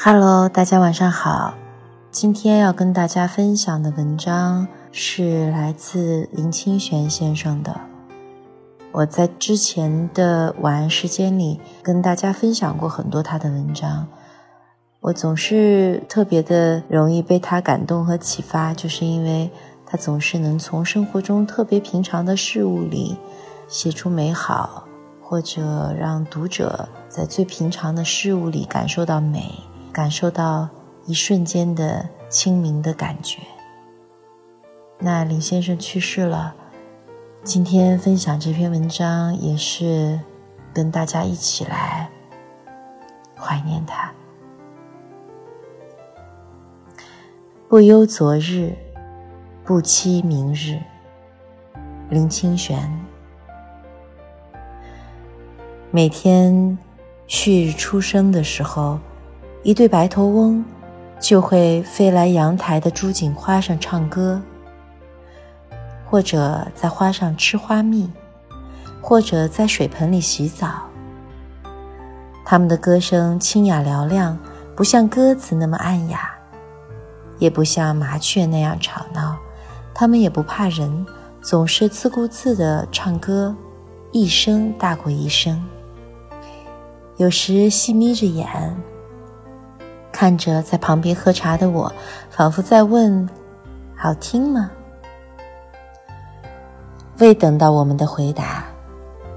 Hello，大家晚上好。今天要跟大家分享的文章是来自林清玄先生的。我在之前的晚安时间里跟大家分享过很多他的文章，我总是特别的容易被他感动和启发，就是因为他总是能从生活中特别平常的事物里写出美好，或者让读者在最平常的事物里感受到美。感受到一瞬间的清明的感觉。那林先生去世了，今天分享这篇文章也是跟大家一起来怀念他。不忧昨日，不期明日。林清玄。每天旭日初升的时候。一对白头翁就会飞来阳台的朱槿花上唱歌，或者在花上吃花蜜，或者在水盆里洗澡。他们的歌声清雅嘹亮，不像鸽子那么暗哑，也不像麻雀那样吵闹。他们也不怕人，总是自顾自地唱歌，一声大过一声。有时细眯着眼。看着在旁边喝茶的我，仿佛在问：“好听吗？”未等到我们的回答，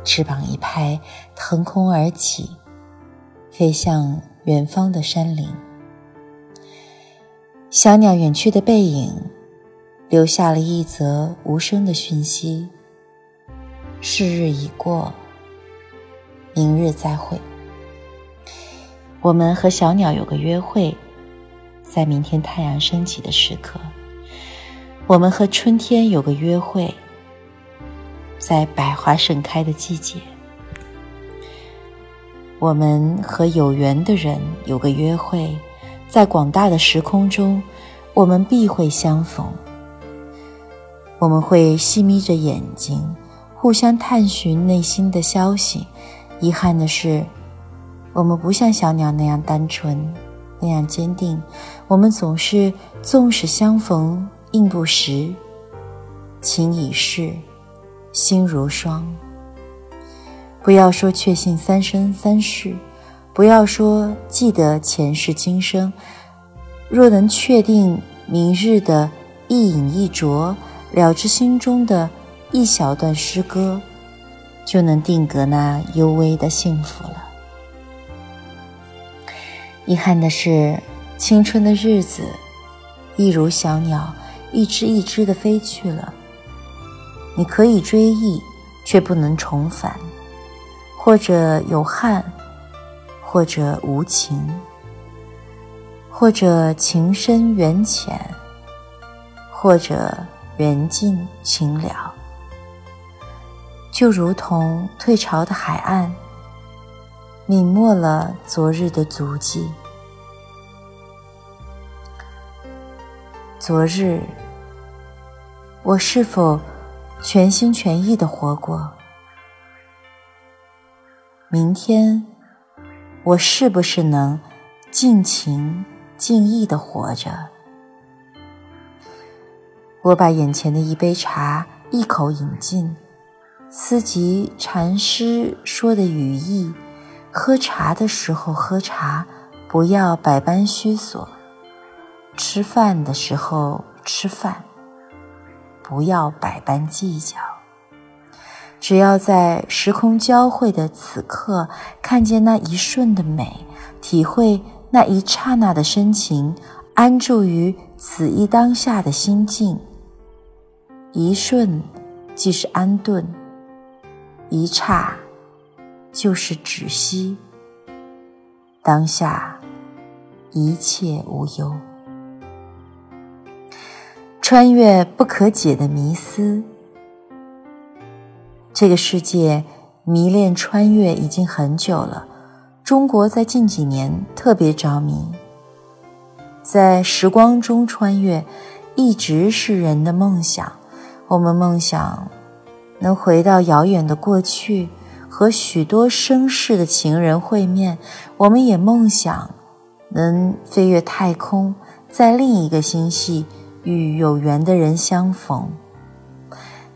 翅膀一拍，腾空而起，飞向远方的山林。小鸟远去的背影，留下了一则无声的讯息：“是日已过，明日再会。”我们和小鸟有个约会，在明天太阳升起的时刻。我们和春天有个约会，在百花盛开的季节。我们和有缘的人有个约会，在广大的时空中，我们必会相逢。我们会细眯着眼睛，互相探寻内心的消息。遗憾的是。我们不像小鸟那样单纯，那样坚定。我们总是纵使相逢应不识，情已逝，心如霜。不要说确信三生三世，不要说记得前世今生。若能确定明日的一饮一啄，了知心中的一小段诗歌，就能定格那幽微的幸福了。遗憾的是，青春的日子，一如小鸟，一只一只的飞去了。你可以追忆，却不能重返；或者有憾，或者无情，或者情深缘浅，或者缘尽情了。就如同退潮的海岸。泯没了昨日的足迹。昨日，我是否全心全意的活过？明天，我是不是能尽情尽意的活着？我把眼前的一杯茶一口饮尽，思及禅师说的语意。喝茶的时候喝茶，不要百般虚索；吃饭的时候吃饭，不要百般计较。只要在时空交汇的此刻，看见那一瞬的美，体会那一刹那的深情，安住于此一当下的心境。一瞬即是安顿，一刹。就是止息，当下一切无忧，穿越不可解的迷思。这个世界迷恋穿越已经很久了，中国在近几年特别着迷，在时光中穿越一直是人的梦想。我们梦想能回到遥远的过去。和许多生世的情人会面，我们也梦想能飞越太空，在另一个星系与有缘的人相逢。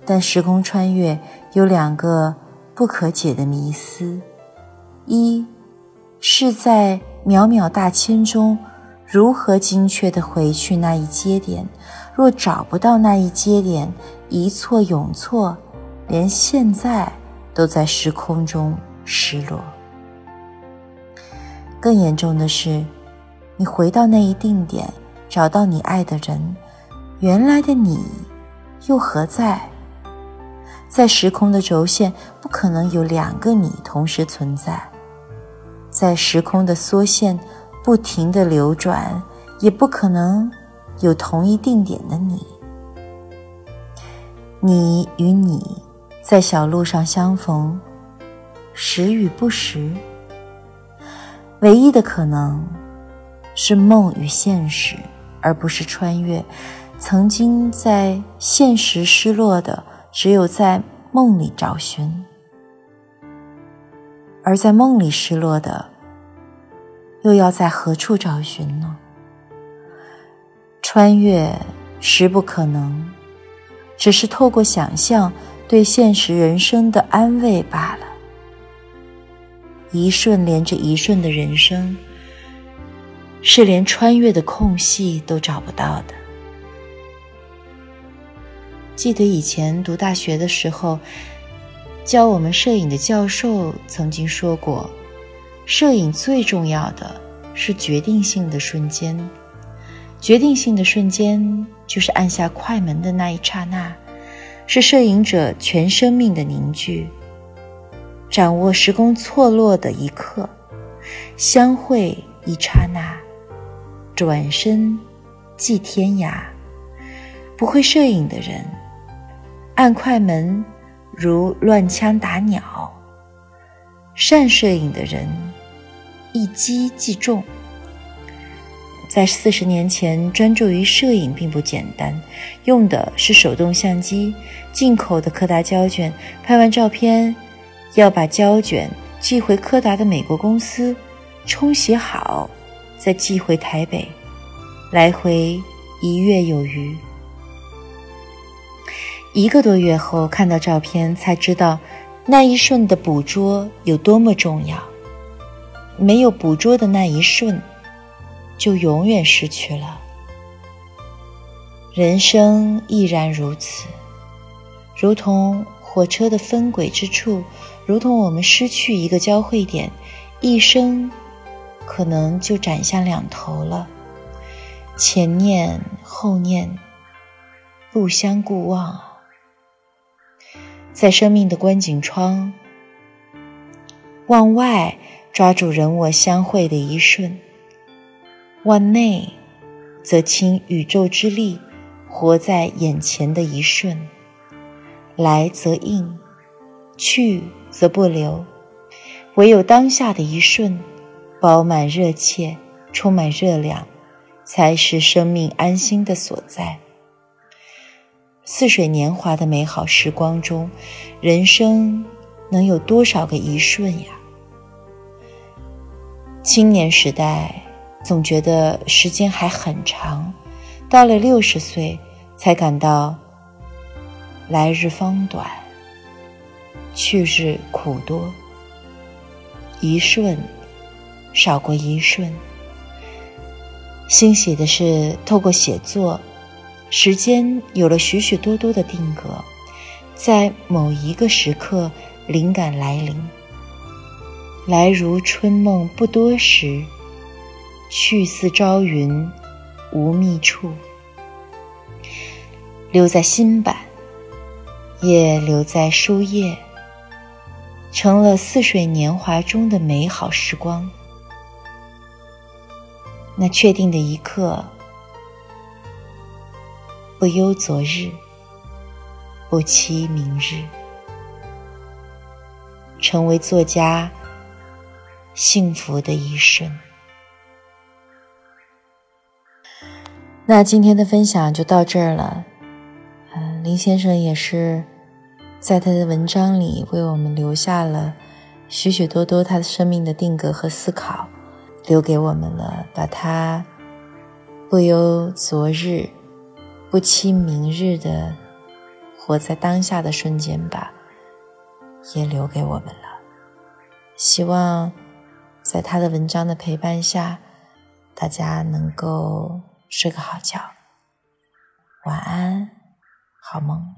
但时空穿越有两个不可解的迷思：一是在渺渺大千中，如何精确地回去那一节点？若找不到那一节点，一错永错，连现在都在时空中失落。更严重的是，你回到那一定点，找到你爱的人，原来的你又何在？在时空的轴线，不可能有两个你同时存在。在时空的缩线不停的流转，也不可能有同一定点的你。你与你在小路上相逢，时与不时。唯一的可能是梦与现实，而不是穿越。曾经在现实失落的。只有在梦里找寻，而在梦里失落的，又要在何处找寻呢？穿越实不可能，只是透过想象对现实人生的安慰罢了。一瞬连着一瞬的人生，是连穿越的空隙都找不到的。记得以前读大学的时候，教我们摄影的教授曾经说过：“摄影最重要的是决定性的瞬间，决定性的瞬间就是按下快门的那一刹那，是摄影者全生命的凝聚。掌握时空错落的一刻，相会一刹那，转身即天涯。不会摄影的人。”按快门如乱枪打鸟，善摄影的人一击即中。在四十年前，专注于摄影并不简单，用的是手动相机，进口的柯达胶卷。拍完照片，要把胶卷寄回柯达的美国公司，冲洗好，再寄回台北，来回一月有余。一个多月后看到照片，才知道那一瞬的捕捉有多么重要。没有捕捉的那一瞬，就永远失去了。人生亦然如此，如同火车的分轨之处，如同我们失去一个交汇点，一生可能就斩向两头了。前念后念，不相顾望。在生命的观景窗，往外抓住人我相会的一瞬；往内，则倾宇宙之力，活在眼前的一瞬。来则应，去则不留。唯有当下的一瞬，饱满热切，充满热量，才是生命安心的所在。似水年华的美好时光中，人生能有多少个一瞬呀？青年时代总觉得时间还很长，到了六十岁才感到来日方短，去日苦多。一瞬少过一瞬，欣喜的是透过写作。时间有了许许多多的定格，在某一个时刻，灵感来临，来如春梦不多时，去似朝云无觅处。留在新版，也留在书页，成了似水年华中的美好时光。那确定的一刻。不忧昨日，不期明日，成为作家幸福的一生。那今天的分享就到这儿了。嗯，林先生也是在他的文章里为我们留下了许许多多他的生命的定格和思考。留给我们了，把他不忧昨日、不期明日的活在当下的瞬间吧，也留给我们了。希望在他的文章的陪伴下，大家能够睡个好觉，晚安，好梦。